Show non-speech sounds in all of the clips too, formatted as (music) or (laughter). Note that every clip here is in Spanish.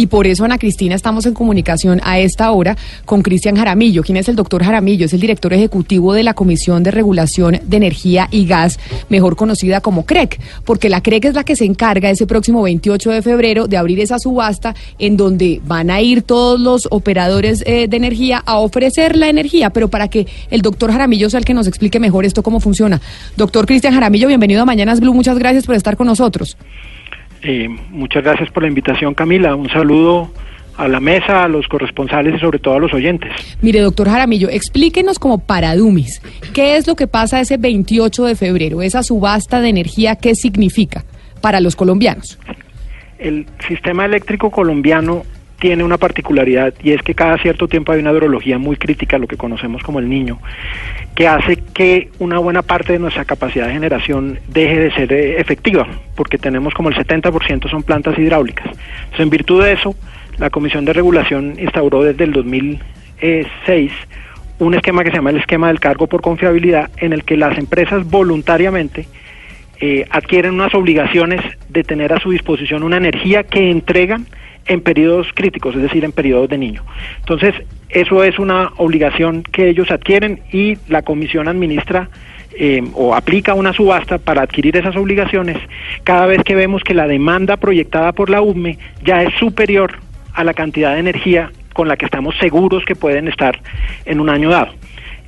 y por eso, Ana Cristina, estamos en comunicación a esta hora con Cristian Jaramillo. ¿Quién es el doctor Jaramillo? Es el director ejecutivo de la Comisión de Regulación de Energía y Gas, mejor conocida como CREC, porque la CREC es la que se encarga ese próximo 28 de febrero de abrir esa subasta en donde van a ir todos los operadores eh, de energía a ofrecer la energía, pero para que el doctor Jaramillo sea el que nos explique mejor esto cómo funciona. Doctor Cristian Jaramillo, bienvenido a Mañanas Blue, muchas gracias por estar con nosotros. Eh, muchas gracias por la invitación, Camila. Un saludo a la mesa, a los corresponsales y sobre todo a los oyentes. Mire, doctor Jaramillo, explíquenos como para Dumis, ¿qué es lo que pasa ese 28 de febrero, esa subasta de energía, qué significa para los colombianos? El sistema eléctrico colombiano tiene una particularidad y es que cada cierto tiempo hay una hidrología muy crítica, lo que conocemos como el niño, que hace que una buena parte de nuestra capacidad de generación deje de ser eh, efectiva, porque tenemos como el 70% son plantas hidráulicas. Entonces, en virtud de eso, la Comisión de Regulación instauró desde el 2006 un esquema que se llama el esquema del cargo por confiabilidad, en el que las empresas voluntariamente eh, adquieren unas obligaciones de tener a su disposición una energía que entregan en periodos críticos, es decir, en periodos de niño. Entonces, eso es una obligación que ellos adquieren y la comisión administra eh, o aplica una subasta para adquirir esas obligaciones cada vez que vemos que la demanda proyectada por la UME ya es superior a la cantidad de energía con la que estamos seguros que pueden estar en un año dado.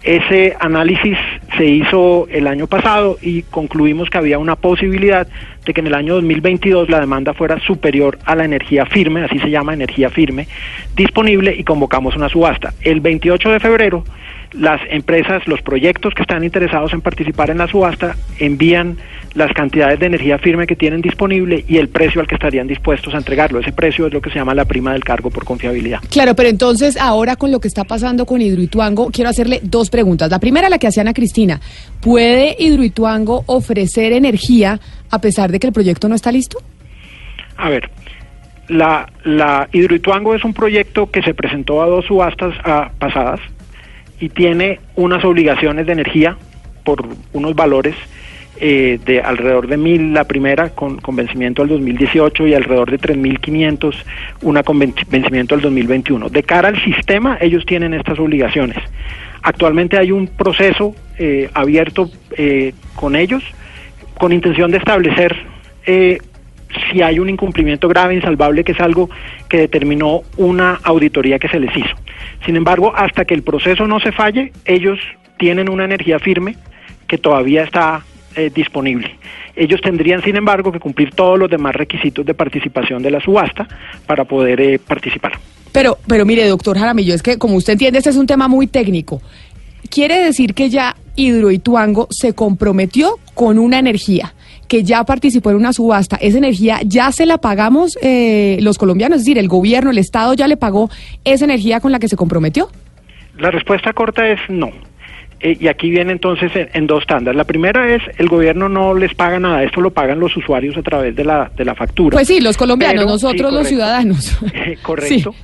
Ese análisis se hizo el año pasado y concluimos que había una posibilidad de que en el año 2022 la demanda fuera superior a la energía firme, así se llama energía firme, disponible y convocamos una subasta. El 28 de febrero las empresas, los proyectos que están interesados en participar en la subasta envían las cantidades de energía firme que tienen disponible y el precio al que estarían dispuestos a entregarlo. Ese precio es lo que se llama la prima del cargo por confiabilidad. Claro, pero entonces ahora con lo que está pasando con Hidroituango, quiero hacerle dos preguntas. La primera, la que hacía Ana Cristina. ¿Puede Hidroituango ofrecer energía a pesar de que el proyecto no está listo? A ver, la, la Hidroituango es un proyecto que se presentó a dos subastas ah, pasadas y tiene unas obligaciones de energía por unos valores eh, de alrededor de mil la primera con, con vencimiento al 2018 y alrededor de 3.500 una con vencimiento al 2021. De cara al sistema, ellos tienen estas obligaciones. Actualmente hay un proceso eh, abierto eh, con ellos con intención de establecer eh, si hay un incumplimiento grave, insalvable, que es algo que determinó una auditoría que se les hizo. Sin embargo, hasta que el proceso no se falle, ellos tienen una energía firme que todavía está eh, disponible. Ellos tendrían, sin embargo, que cumplir todos los demás requisitos de participación de la subasta para poder eh, participar. Pero, pero mire, doctor Jaramillo, es que como usted entiende, este es un tema muy técnico. Quiere decir que ya Hidroituango se comprometió con una energía que ya participó en una subasta, esa energía ya se la pagamos eh, los colombianos, es decir, el gobierno, el Estado ya le pagó esa energía con la que se comprometió. La respuesta corta es no. Eh, y aquí viene entonces en, dos tandas. La primera es el gobierno no les paga nada, esto lo pagan los usuarios a través de la, de la factura. Pues sí, los colombianos, nosotros los ciudadanos. (laughs) (laughs) correcto.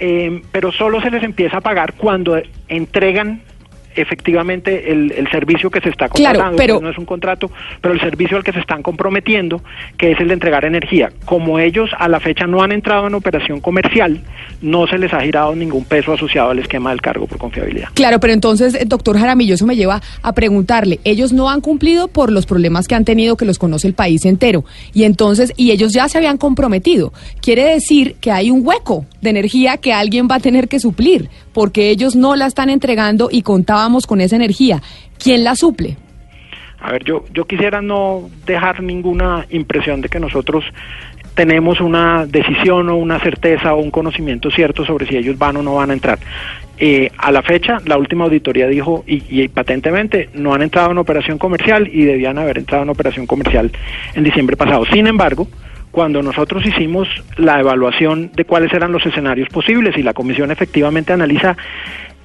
Eh, pero solo se les empieza a pagar cuando entregan efectivamente el, el, servicio que se está contratando, pero, no es un contrato, pero el servicio al que se están comprometiendo, que es el de entregar energía. Como ellos a la fecha no han entrado en operación comercial, no se les ha girado ningún peso asociado al esquema del cargo por confiabilidad. Claro, pero entonces, eh, doctor Jaramillo, eso me lleva a preguntarle, ellos no han cumplido por los problemas que han tenido, que los conoce el país entero, y entonces, y ellos ya se habían comprometido. Quiere decir que hay un hueco de energía que alguien va a tener que suplir, porque ellos no la están entregando y con esa energía. ¿Quién la suple? A ver, yo, yo quisiera no dejar ninguna impresión de que nosotros tenemos una decisión o una certeza o un conocimiento cierto sobre si ellos van o no van a entrar. Eh, a la fecha, la última auditoría dijo, y, patentemente, no han entrado en operación comercial y debían haber entrado en operación comercial en diciembre pasado. Sin embargo, cuando nosotros hicimos la evaluación de cuáles eran los escenarios posibles y la comisión efectivamente analiza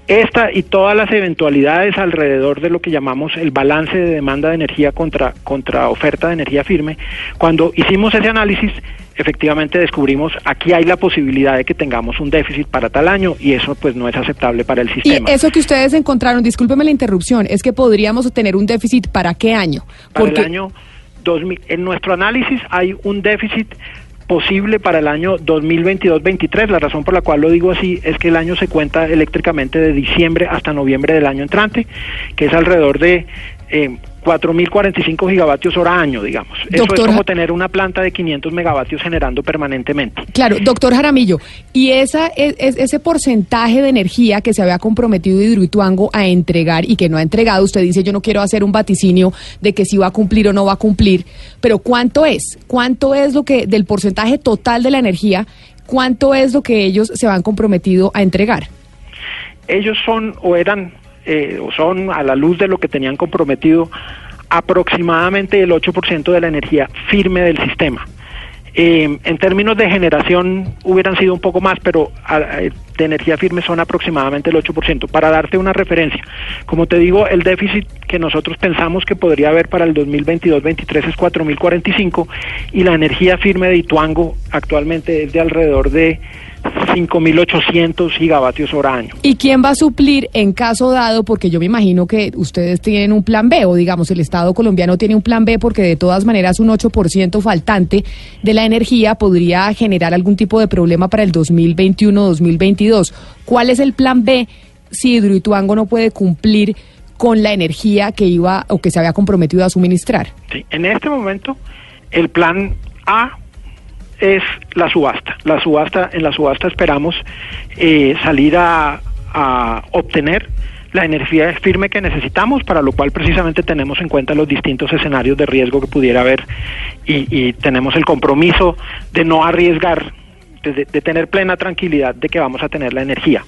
esta y todas las eventualidades alrededor de lo que llamamos el balance de demanda de energía contra, contra oferta de energía firme, cuando hicimos ese análisis, efectivamente descubrimos aquí hay la posibilidad de que tengamos un déficit para tal año y eso pues no es aceptable para el sistema. Y eso que ustedes encontraron, discúlpeme la interrupción, es que podríamos tener un déficit para qué año? Para el año 2000. En nuestro análisis hay un déficit posible para el año 2022-23. La razón por la cual lo digo así es que el año se cuenta eléctricamente de diciembre hasta noviembre del año entrante, que es alrededor de eh, 4.045 gigavatios hora año, digamos. Eso es como tener una planta de 500 megavatios generando permanentemente. Claro, doctor Jaramillo, y esa, es, ese porcentaje de energía que se había comprometido Hidroituango a entregar y que no ha entregado, usted dice yo no quiero hacer un vaticinio de que si va a cumplir o no va a cumplir, pero ¿cuánto es? ¿Cuánto es lo que del porcentaje total de la energía, cuánto es lo que ellos se van comprometido a entregar? Ellos son o eran eh, son a la luz de lo que tenían comprometido aproximadamente el 8% de la energía firme del sistema. Eh, en términos de generación hubieran sido un poco más, pero de energía firme son aproximadamente el 8%. Para darte una referencia, como te digo, el déficit que nosotros pensamos que podría haber para el 2022-23 es 4.045 y la energía firme de Ituango actualmente es de alrededor de 5.800 gigavatios hora año. ¿Y quién va a suplir en caso dado? Porque yo me imagino que ustedes tienen un plan B, o digamos, el Estado colombiano tiene un plan B, porque de todas maneras un 8% faltante de la energía podría generar algún tipo de problema para el 2021-2022. ¿Cuál es el plan B si Hidroituango no puede cumplir con la energía que iba o que se había comprometido a suministrar? Sí, en este momento el plan A es la subasta. La subasta, en la subasta esperamos eh, salir a, obtener la energía firme que necesitamos, para lo cual precisamente tenemos en cuenta los distintos escenarios de riesgo que pudiera haber y, tenemos el compromiso de no arriesgar, de, tener plena tranquilidad de que vamos a tener la energía.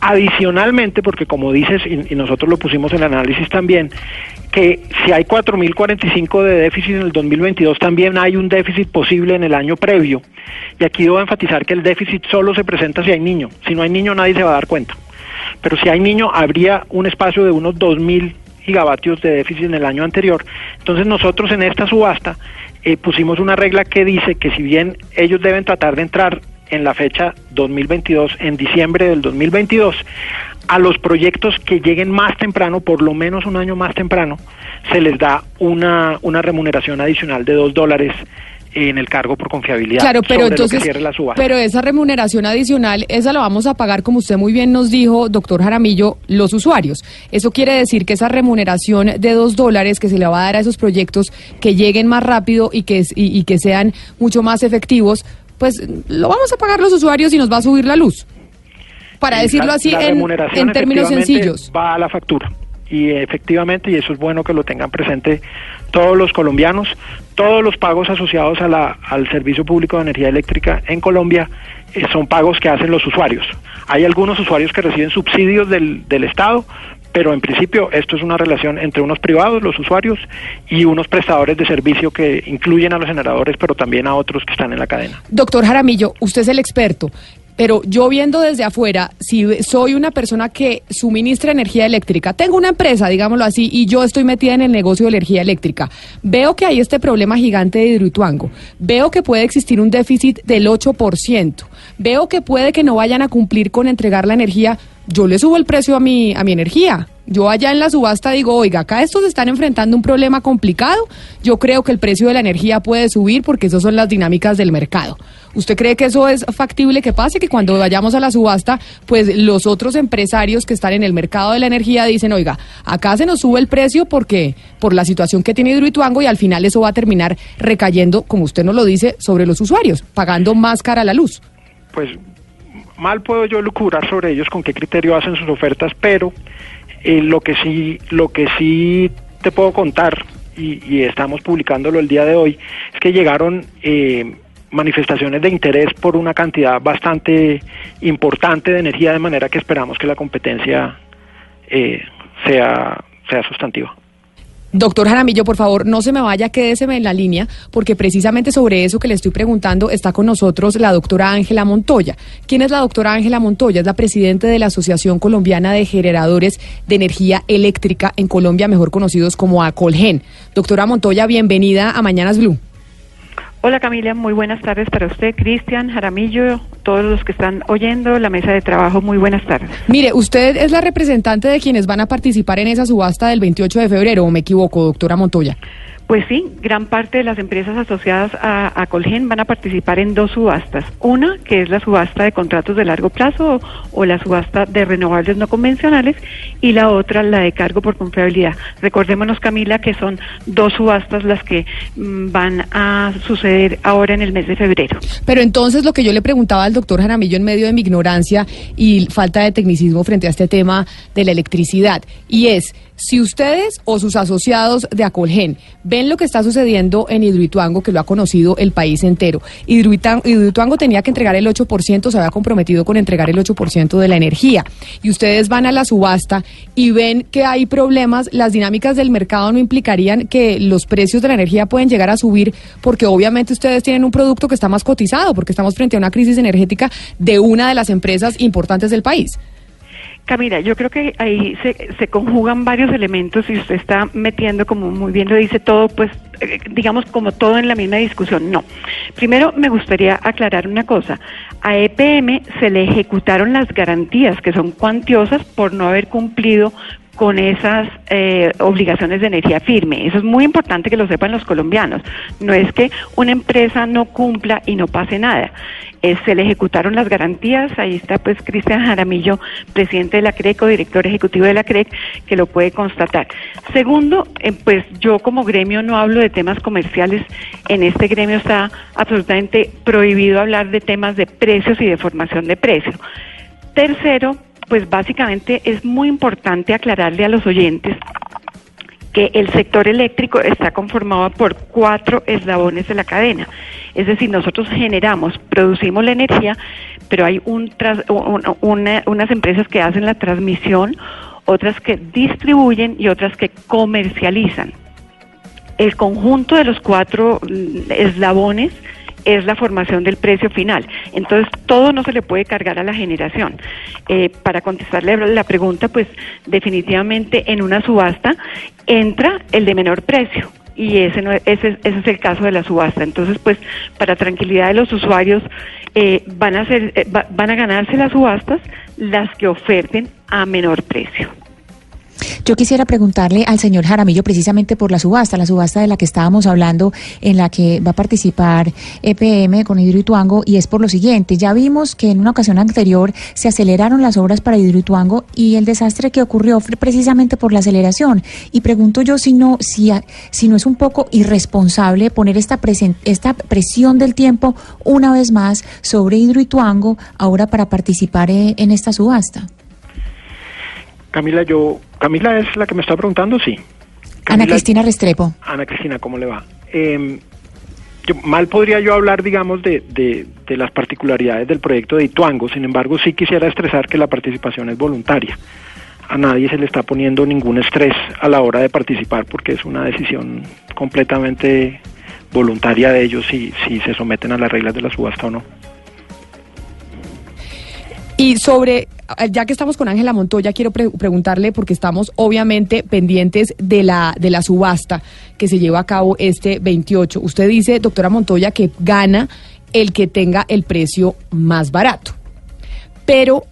Adicionalmente, porque como dices, y, nosotros lo pusimos en el análisis también, que si hay 4.045 de déficit en el 2022, también hay un déficit posible en el año previo. Y aquí debo enfatizar que el déficit solo se presenta si hay niño. Si no hay niño, nadie se va a dar cuenta. Pero si hay niño, habría un espacio de unos 2.000 gigavatios de déficit en el año anterior. Entonces nosotros en esta subasta eh, pusimos una regla que dice que si bien ellos deben tratar de entrar en la fecha 2022, en diciembre del 2022, a los proyectos que lleguen más temprano, por lo menos un año más temprano, se les da una, una remuneración adicional de dos dólares en el cargo por confiabilidad. Claro, pero entonces, pero esa remuneración adicional, esa la vamos a pagar, como usted muy bien nos dijo, doctor Jaramillo, los usuarios. Eso quiere decir que esa remuneración de dos dólares que se le va a dar a esos proyectos que lleguen más rápido y que, y que sean mucho más efectivos, pues lo vamos a pagar los usuarios y nos va a subir la luz para decirlo así en, términos sencillos. Va a la factura y efectivamente, y eso es bueno que lo tengan presente todos los colombianos, todos los pagos asociados a la, al servicio público de energía eléctrica en Colombia eh, son pagos que hacen los usuarios. Hay algunos usuarios que reciben subsidios del, del Estado, pero en principio esto es una relación entre unos privados, los usuarios, y unos prestadores de servicio que incluyen a los generadores, pero también a otros que están en la cadena. Doctor Jaramillo, usted es el experto. Pero yo viendo desde afuera, si soy una persona que suministra energía eléctrica, tengo una empresa, digámoslo así, y yo estoy metida en el negocio de energía eléctrica, veo que hay este problema gigante de Hidroituango, veo que puede existir un déficit del 8%, veo que puede que no vayan a cumplir con entregar la energía, yo le subo el precio a mi, a mi energía. Yo allá en la subasta digo, oiga, acá estos están enfrentando un problema complicado. Yo creo que el precio de la energía puede subir porque esas son las dinámicas del mercado. ¿Usted cree que eso es factible que pase? Que cuando vayamos a la subasta, pues los otros empresarios que están en el mercado de la energía dicen, oiga, acá se nos sube el precio porque por la situación que tiene Hidroituango y al final eso va a terminar recayendo, como usted nos lo dice, sobre los usuarios, pagando más cara la luz. Pues mal puedo yo lucubrar sobre ellos con qué criterio hacen sus ofertas, pero eh, lo que sí, lo que sí te puedo contar y, estamos publicándolo el día de hoy es que llegaron eh, manifestaciones de interés por una cantidad bastante importante de energía, de manera que esperamos que la competencia eh, sea, sea sustantiva. Doctor Jaramillo, por favor, no se me vaya, quédeseme en la línea, porque precisamente sobre eso que le estoy preguntando está con nosotros la doctora Ángela Montoya. ¿Quién es la doctora Ángela Montoya? Es la presidenta de la Asociación Colombiana de Generadores de Energía Eléctrica en Colombia, mejor conocidos como ACOLGEN. Doctora Montoya, bienvenida a Mañanas Blue. Hola Camila, muy buenas tardes para usted, Cristian, Jaramillo, todos los que están oyendo la mesa de trabajo, muy buenas tardes. Mire, usted es la representante de quienes van a participar en esa subasta del 28 de febrero, ¿o me equivoco, doctora Montoya? Pues sí, gran parte de las empresas asociadas a, Colgen van a participar en dos subastas. Una, que es la subasta de contratos de largo plazo o, la subasta de renovables no convencionales, y la otra, la de cargo por confiabilidad. Recordémonos, Camila, que son dos subastas las que mm, van a suceder ahora en el mes de febrero. Pero entonces lo que yo le preguntaba al doctor Jaramillo en medio de mi ignorancia y falta de tecnicismo frente a este tema de la electricidad, y es, si ustedes o sus asociados de Acolgen ven lo que está sucediendo en Hidroituango, que lo ha conocido el país entero, Hidroituango, tenía que entregar el 8%, se había comprometido con entregar el 8% de la energía, y ustedes van a la subasta y ven que hay problemas, las dinámicas del mercado no implicarían que los precios de la energía pueden llegar a subir, porque obviamente ustedes tienen un producto que está más cotizado, porque estamos frente a una crisis energética de una de las empresas importantes del país. Camila, yo creo que ahí se, se conjugan varios elementos y usted está metiendo, como muy bien lo dice, todo, pues, eh, digamos, como todo en la misma discusión. No. Primero, me gustaría aclarar una cosa. A EPM se le ejecutaron las garantías, que son cuantiosas, por no haber cumplido con esas eh, obligaciones de energía firme. Eso es muy importante que lo sepan los colombianos. No es que una empresa no cumpla y no pase nada. se le ejecutaron las garantías. Ahí está pues Cristian Jaramillo, presidente de la CREC o director ejecutivo de la CREC, que lo puede constatar. Segundo, eh, pues yo como gremio no hablo de temas comerciales. En este gremio está absolutamente prohibido hablar de temas de precios y de formación de precios. Tercero, pues básicamente es muy importante aclararle a los oyentes que el sector eléctrico está conformado por cuatro eslabones de la cadena. Es decir, nosotros generamos, producimos la energía, pero hay un unas empresas que hacen la transmisión, otras que distribuyen y otras que comercializan. El conjunto de los cuatro mm, eslabones es la formación del precio final. Entonces, todo no se le puede cargar a la generación. Eh, para contestarle la pregunta, pues definitivamente en una subasta entra el de menor precio y ese, no, ese, ese, es el caso de la subasta. Entonces, pues, para tranquilidad de los usuarios, eh, van, a ser, eh, van a ganarse las subastas las que oferten a menor precio. Yo quisiera preguntarle al señor Jaramillo precisamente por la subasta, la subasta de la que estábamos hablando, en la que va a participar EPM con Hidroituango, y es por lo siguiente. Ya vimos que en una ocasión anterior se aceleraron las obras para Hidroituango y el desastre que ocurrió fue precisamente por la aceleración. Y pregunto yo si no, si, si no es un poco irresponsable poner esta, esta presión del tiempo una vez más sobre Hidroituango ahora para participar eh, en esta subasta. Camila, yo, Camila es la que me está preguntando, sí. Ana Cristina Restrepo. Ana Cristina, ¿cómo le va? Em, mal podría yo hablar, digamos, de, de, las particularidades del proyecto de Ituango, sin embargo, sí quisiera estresar que la participación es voluntaria. A nadie se le está poniendo ningún estrés a la hora de participar porque es una decisión completamente voluntaria de ellos si, si se someten a las reglas de la subasta o no. Y sobre, ya que estamos con Ángela Montoya, quiero preguntarle, porque estamos obviamente pendientes de la, de la subasta que se lleva a cabo este 28. Usted dice, doctora Montoya, que gana el que tenga el precio más barato. Pero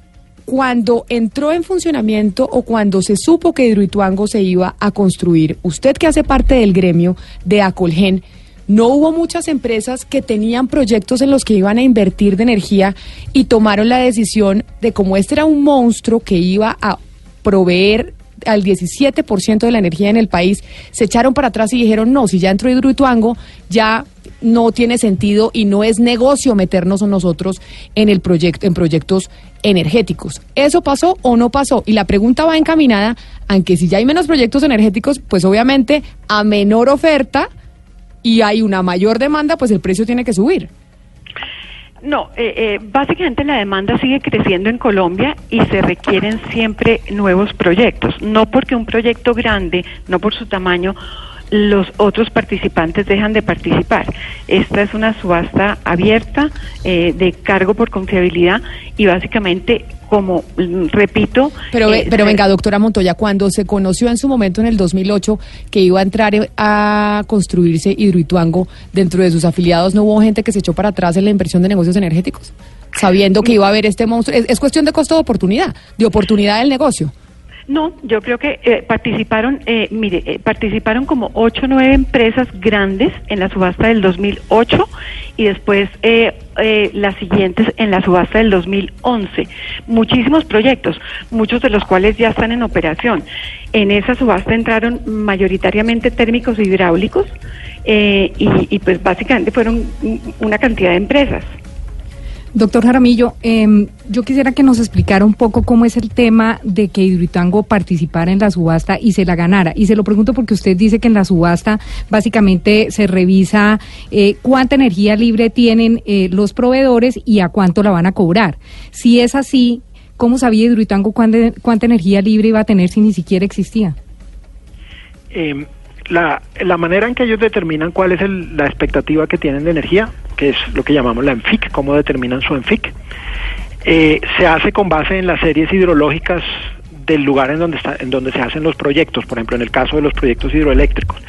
cuando entró en funcionamiento o cuando se supo que Hidroituango se iba a construir, usted que hace parte del gremio de Acolgen, no hubo muchas empresas que tenían proyectos en los que iban a invertir de energía y tomaron la decisión de como este era un monstruo que iba a proveer al 17% de la energía en el país, se echaron para atrás y dijeron, no, si ya entró Hidroituango, ya no tiene sentido y no es negocio meternos nosotros en el proyecto en proyectos energéticos. ¿Eso pasó o no pasó? Y la pregunta va encaminada aunque si ya hay menos proyectos energéticos, pues obviamente a menor oferta y hay una mayor demanda, pues el precio tiene que subir. No, eh, eh, básicamente la demanda sigue creciendo en Colombia y se requieren siempre nuevos proyectos. No porque un proyecto grande, no por su tamaño, los otros participantes dejan de participar. Esta es una subasta abierta eh, de cargo por confiabilidad y básicamente como mm, repito. Pero, eh, pero venga, doctora Montoya, cuando se conoció en su momento en el 2008 que iba a entrar eh, a construirse Hidroituango dentro de sus afiliados, ¿no hubo gente que se echó para atrás en la inversión de negocios energéticos? Sabiendo que iba a haber este monstruo. Es, cuestión de costo de oportunidad, de oportunidad del negocio. No, yo creo que eh, participaron, eh, mire, eh, participaron como ocho o nueve empresas grandes en la subasta del 2008 y después las siguientes en la subasta del 2011. Muchísimos proyectos, muchos de los cuales ya están en operación. En esa subasta entraron mayoritariamente térmicos e hidráulicos y, y pues básicamente fueron una cantidad de empresas. Doctor Jaramillo, em, yo quisiera que nos explicara un poco cómo es el tema de que Hidroituango participara en la subasta y se la ganara. Y se lo pregunto porque usted dice que en la subasta básicamente se revisa eh, cuánta energía libre tienen eh, los proveedores y a cuánto la van a cobrar. Si es así, ¿cómo sabía Hidroituango cuánta, energía libre iba a tener si ni siquiera existía? La, la manera en que ellos determinan cuál es la expectativa que tienen de energía que es lo que llamamos la ENFIC, cómo determinan su ENFIC. Eh, se hace con base en las series hidrológicas del lugar en donde, está, en donde se hacen los proyectos, por ejemplo, en el caso de los proyectos hidroeléctricos.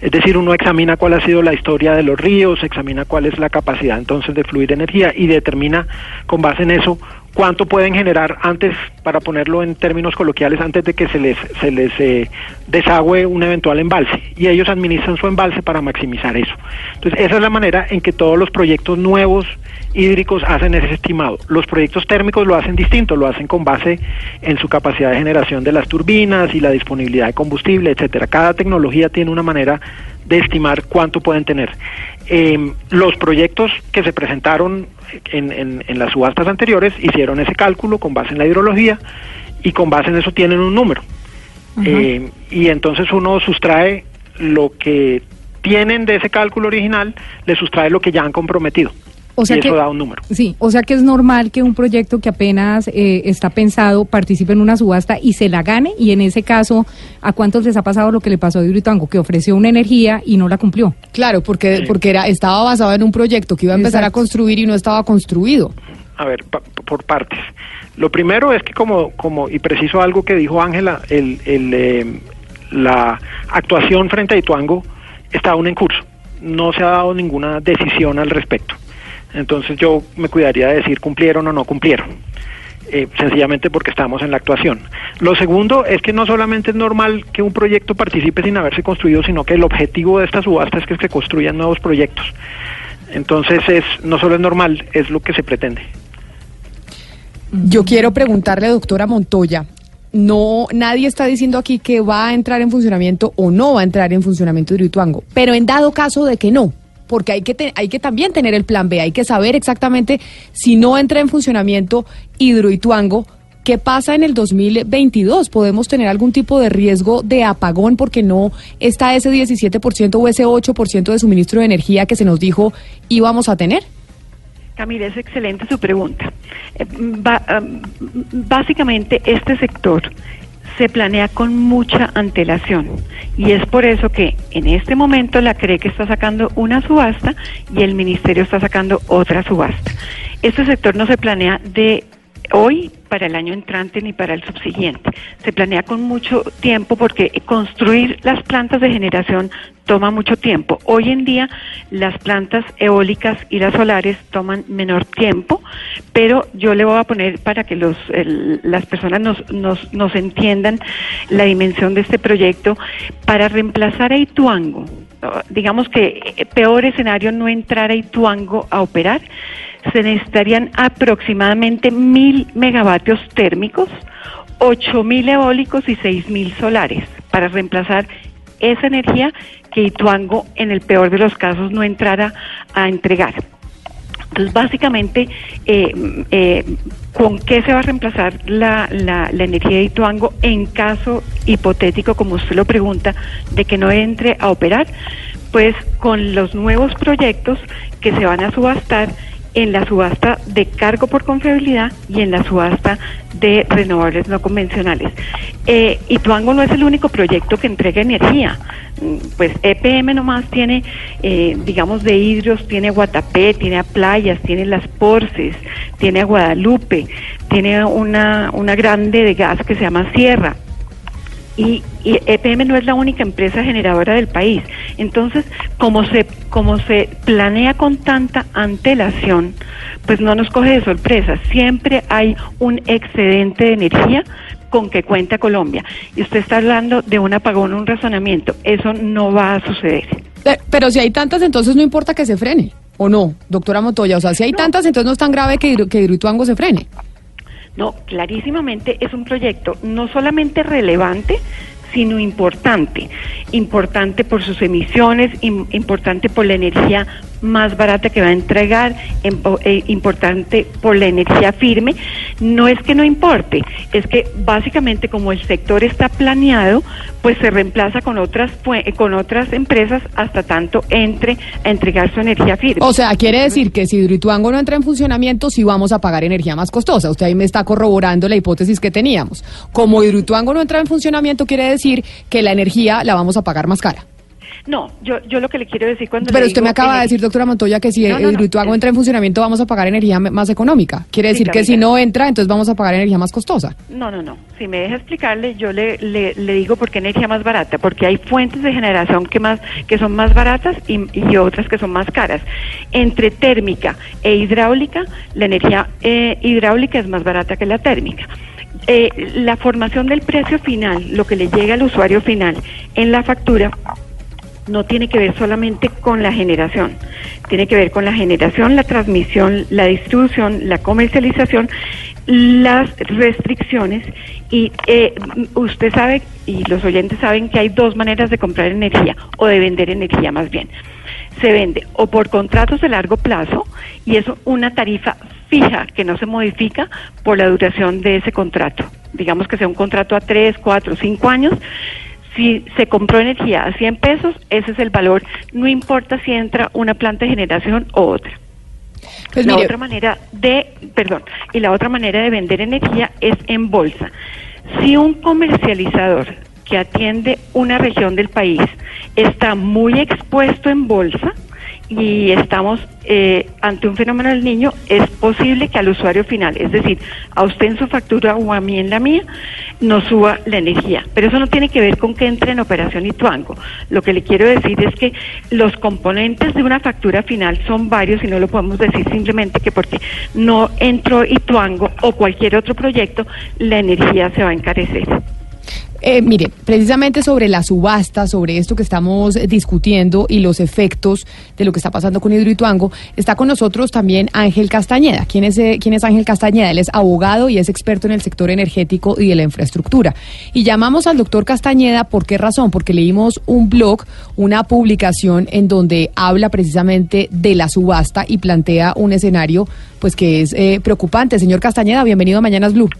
Es decir, uno examina cuál ha sido la historia de los ríos, examina cuál es la capacidad entonces de fluir energía y determina con base en eso cuánto pueden generar antes, para ponerlo en términos coloquiales, antes de que se les, se les eh, desagüe un eventual embalse. Y ellos administran su embalse para maximizar eso. Entonces, esa es la manera en que todos los proyectos nuevos hídricos hacen ese estimado. Los proyectos térmicos lo hacen distinto, lo hacen con base en su capacidad de generación de las turbinas y la disponibilidad de combustible, etcétera. Cada tecnología tiene una manera de estimar cuánto pueden tener. Eh, los proyectos que se presentaron en, en, las subastas anteriores hicieron ese cálculo con base en la hidrología y con base en eso tienen un número. Eh, y entonces uno sustrae lo que tienen de ese cálculo original, le sustrae lo que ya han comprometido. O sea y eso que, da un número. Sí, o sea que es normal que un proyecto que apenas eh, está pensado participe en una subasta y se la gane. Y en ese caso, ¿a cuántos les ha pasado lo que le pasó a Hidroituango? Que ofreció una energía y no la cumplió. Claro, porque, porque era, estaba basado en un proyecto que iba a empezar a construir y no estaba construido. A ver, por partes. Lo primero es que como, como y preciso algo que dijo Ángela, el, el, eh, la actuación frente a Ituango está aún en curso. No se ha dado ninguna decisión al respecto. Entonces yo me cuidaría de decir cumplieron o no cumplieron. Eh, sencillamente porque estamos en la actuación. Lo segundo es que no solamente es normal que un proyecto participe sin haberse construido, sino que el objetivo de esta subasta es que se construyan nuevos proyectos. Entonces es no solo es normal, es lo que se pretende. Yo quiero preguntarle, doctora Montoya, no, nadie está diciendo aquí que va a entrar en funcionamiento o no va a entrar en funcionamiento Hidroituango, pero en dado caso de que no, porque hay que, hay que también tener el plan B, hay que saber exactamente si no entra en funcionamiento Hidroituango, ¿qué pasa en el 2022? ¿Podemos tener algún tipo de riesgo de apagón porque no está ese 17% o ese 8% de suministro de energía que se nos dijo íbamos a tener? Camila, es excelente su pregunta. Eh, básicamente, este sector se planea con mucha antelación y es por eso que en este momento la CRE que está sacando una subasta y el ministerio está sacando otra subasta. Este sector no se planea de hoy para el año entrante ni para el subsiguiente. Se planea con mucho tiempo porque construir las plantas de generación toma mucho tiempo. Hoy en día las plantas eólicas y las solares toman menor tiempo, pero yo le voy a poner para que los, las personas nos, nos, nos entiendan la dimensión de este proyecto, para reemplazar a Ituango, digamos que peor escenario no entrar a Ituango a operar, se necesitarían aproximadamente mil megavatios térmicos, ocho mil eólicos y seis mil solares para reemplazar esa energía que Ituango en el peor de los casos no entrara a entregar. Entonces, básicamente, eh, eh, ¿con qué se va a reemplazar la, la, la, energía de Ituango en caso hipotético, como usted lo pregunta, de que no entre a operar? Pues con los nuevos proyectos que se van a subastar en la subasta de cargo por confiabilidad y en la subasta de renovables no convencionales. Eh, Ituango no es el único proyecto que entrega energía. Mm, pues EPM nomás tiene, eh, digamos, de hidros, tiene Guatapé, tiene a Playas, tiene Las Porces, tiene a Guadalupe, tiene una, una grande de gas que se llama Sierra y, EPM no es la única empresa generadora del país. Entonces, como se, como se planea con tanta antelación, pues no nos coge de sorpresa. Siempre hay un excedente de energía con que cuenta Colombia. Y usted está hablando de un apagón, un razonamiento. Eso no va a suceder. Pero si hay tantas, entonces no importa que se frene, ¿o no, doctora Montoya? O sea, si hay tantas, entonces no es tan grave que, que Hidroituango se frene. No, clarísimamente es un proyecto no solamente relevante, sino importante. Importante por sus emisiones, im- importante por la energía más barata que va a entregar, empo- eh, importante por la energía firme. No es que no importe, es que básicamente como el sector está planeado, pues se reemplaza con otras fue- con otras empresas hasta tanto entre a entregar su energía firme. O sea, quiere decir que si Hidroituango no entra en funcionamiento, sí vamos a pagar energía más costosa. Usted ahí me está corroborando la hipótesis que teníamos. Como Hidroituango no entra en funcionamiento, quiere decir que la energía la vamos a pagar más cara. No, yo, yo lo que le quiero decir cuando Pero le usted digo me acaba de decir, doctora Montoya, que si No, no, no. Hidroituango entra en funcionamiento, vamos a pagar energía más económica. Quiere Sí, decir que si no entra, entonces vamos a pagar energía más costosa. No, no, no. Si me deja explicarle, yo le, le, le digo por qué energía más barata. Porque hay fuentes de generación que, más, que son más baratas y, y otras que son más caras. Entre térmica e hidráulica, la energía eh, hidráulica es más barata que la térmica. Eh, la formación del precio final, lo que le llega al usuario final en la factura, no tiene que ver solamente con la generación, tiene que ver con la generación, la transmisión, la distribución, la comercialización, las restricciones y eh, usted sabe y los oyentes saben que hay dos maneras de comprar energía o de vender energía más bien. Se vende o por contratos de largo plazo y es una tarifa fija que no se modifica por la duración de ese contrato. Digamos que sea un contrato a tres, cuatro, cinco años. Si se compró energía a 100 pesos, ese es el valor, no importa si entra una planta de generación o otra. Pues la mire, otra manera de, perdón, y la otra manera de vender energía es en bolsa. Si un comercializador que atiende una región del país está muy expuesto en bolsa y estamos eh, ante un fenómeno del niño, es posible que al usuario final, es decir, a usted en su factura o a mí en la mía, nos suba la energía. Pero eso no tiene que ver con que entre en operación Ituango. Lo que le quiero decir es que los componentes de una factura final son varios y no lo podemos decir simplemente que porque no entró Ituango o cualquier otro proyecto, la energía se va a encarecer. Eh, mire, precisamente sobre la subasta, sobre esto que estamos discutiendo y los efectos de lo que está pasando con Hidroituango, está con nosotros también Ángel Castañeda. ¿Quién es, eh, ¿Quién es Ángel Castañeda? Él es abogado y es experto en el sector energético y de la infraestructura. Y llamamos al doctor Castañeda, ¿por qué razón? Porque leímos un blog, una publicación en donde habla precisamente de la subasta y plantea un escenario pues que es eh, preocupante. Señor Castañeda, bienvenido a Mañanas Blue.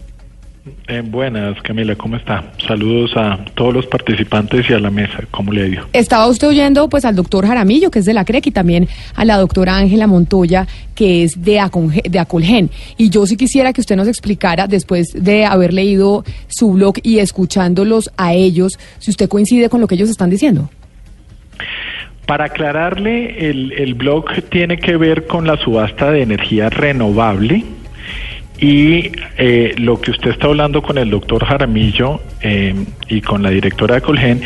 Eh, buenas, Camila, ¿cómo está? Saludos a todos los participantes y a la mesa, ¿cómo le dio? Estaba usted oyendo pues al doctor Jaramillo, que es de la CREC, y también a la doctora Ángela Montoya, que es de, Aconge- de Acolgen. Y yo sí quisiera que usted nos explicara, después de haber leído su blog y escuchándolos a ellos, si usted coincide con lo que ellos están diciendo. Para aclararle, el, el blog tiene que ver con la subasta de energía renovable y eh, lo que usted está hablando con el doctor Jaramillo eh, y con la directora de Colgen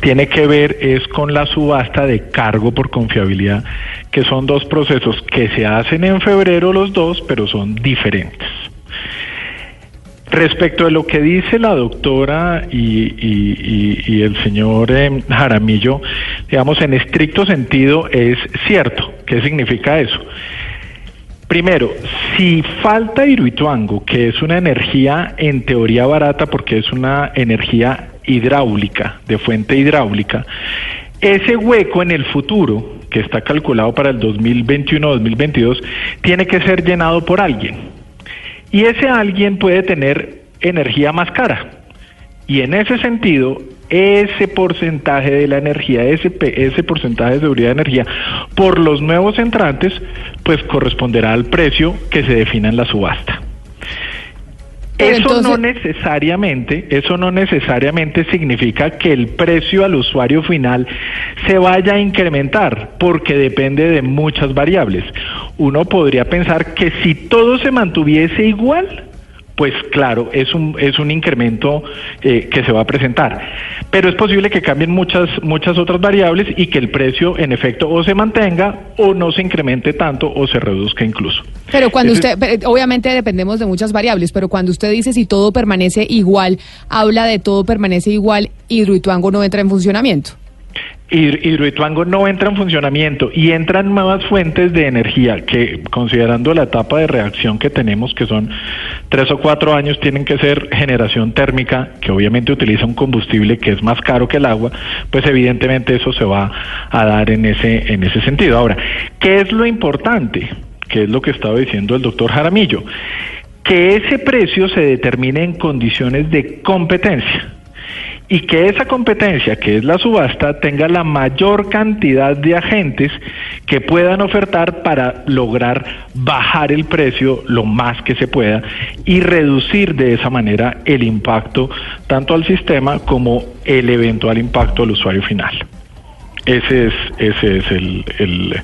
tiene que ver es con la subasta de cargo por confiabilidad, que son dos procesos que se hacen en febrero los dos, pero son diferentes. Respecto de lo que dice la doctora y, el señor eh, Jaramillo, digamos, en estricto sentido es cierto. ¿Qué significa eso? Primero, si falta Hidroituango, que es una energía en teoría barata porque es una energía hidráulica, de fuente hidráulica, ese hueco en el futuro, que está calculado para el 2021-2022, tiene que ser llenado por alguien. Y ese alguien puede tener energía más cara. Y en ese sentido, ese porcentaje de la energía, ese, ese porcentaje de seguridad de energía por los nuevos entrantes, pues corresponderá al precio que se defina en la subasta. Pero Eso no necesariamente, eso no necesariamente significa que el precio al usuario final se vaya a incrementar, porque depende de muchas variables. Uno podría pensar que si todo se mantuviese igual, pues claro, es un, es un incremento eh, que se va a presentar. Pero es posible que cambien muchas, muchas otras variables y que el precio en efecto o se mantenga o no se incremente tanto o se reduzca incluso. Pero cuando usted, obviamente dependemos de muchas variables, pero cuando usted dice si todo permanece igual, habla de todo permanece igual, Hidroituango no entra en funcionamiento. Hidroituango no entra en funcionamiento y entran nuevas fuentes de energía que, considerando la etapa de reacción que tenemos, que son tres o cuatro años, tienen que ser generación térmica, que obviamente utiliza un combustible que es más caro que el agua, pues evidentemente eso se va a dar en ese, en ese sentido. Ahora, ¿qué es lo importante? ¿Qué es lo que estaba diciendo el doctor Jaramillo? Que ese precio se determine en condiciones de competencia y que esa competencia, que es la subasta, tenga la mayor cantidad de agentes que puedan ofertar para lograr bajar el precio lo más que se pueda y reducir de esa manera el impacto tanto al sistema como el eventual impacto al usuario final. Ese es, ese es el,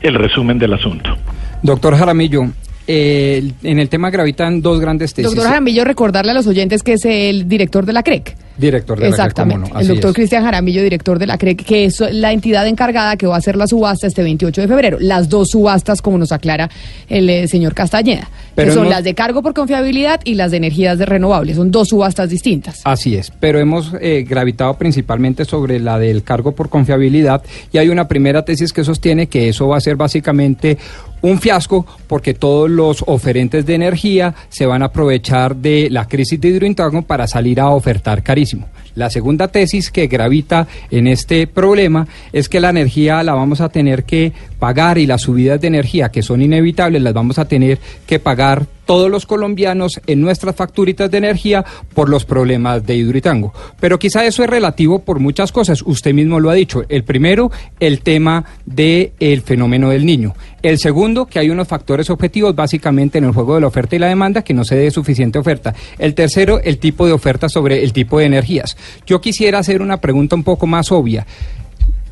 el, resumen del asunto. Doctor Jaramillo, eh, en el tema gravitan dos grandes tesis. Doctor Jaramillo, recordarle a los oyentes que es el director de la CREC. Director de Exactamente. la El doctor Cristian Jaramillo, director de la CREC, que es la entidad encargada que va a hacer la subasta este 28 de febrero. Las dos subastas, como nos aclara el eh, señor Castañeda, que son las de cargo por confiabilidad y las de energías de renovables. Son dos subastas distintas. Así es, pero hemos eh, gravitado principalmente sobre la del cargo por confiabilidad y hay una primera tesis que sostiene que eso va a ser básicamente un fiasco porque todos los oferentes de energía se van a aprovechar de la crisis de hidrointerno para salir a ofertar carísimo. La segunda tesis que gravita en este problema es que la energía la vamos a tener que pagar y las subidas de energía que son inevitables las vamos a tener que pagar todos los colombianos en nuestras facturitas de energía por los problemas de Hidroitango. Pero quizá eso es relativo por muchas cosas. Usted mismo lo ha dicho. El primero, el tema del el fenómeno del niño. El segundo, que hay unos factores objetivos básicamente en el juego de la oferta y la demanda, que no se dé suficiente oferta. El tercero, el tipo de oferta sobre el tipo de energías. Yo quisiera hacer una pregunta un poco más obvia.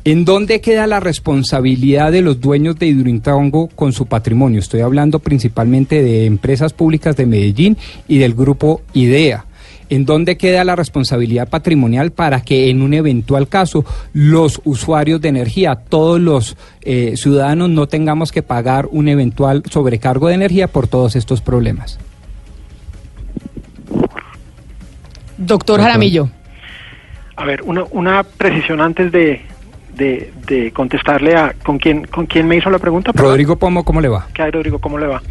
¿En dónde queda la responsabilidad de los dueños de Hidrointango con su patrimonio? Estoy hablando principalmente de empresas públicas de Medellín y del grupo IDEA. ¿En dónde queda la responsabilidad patrimonial para que en un eventual caso los usuarios de energía, todos los eh, ciudadanos, no tengamos que pagar un eventual sobrecargo de energía por todos estos problemas? Doctor Jaramillo. A ver, una, una precisión antes de, de, contestarle a con quién con quién me hizo la pregunta. Rodrigo Pomo, ¿cómo le va? ¿Qué hay, Rodrigo? ¿Cómo le va?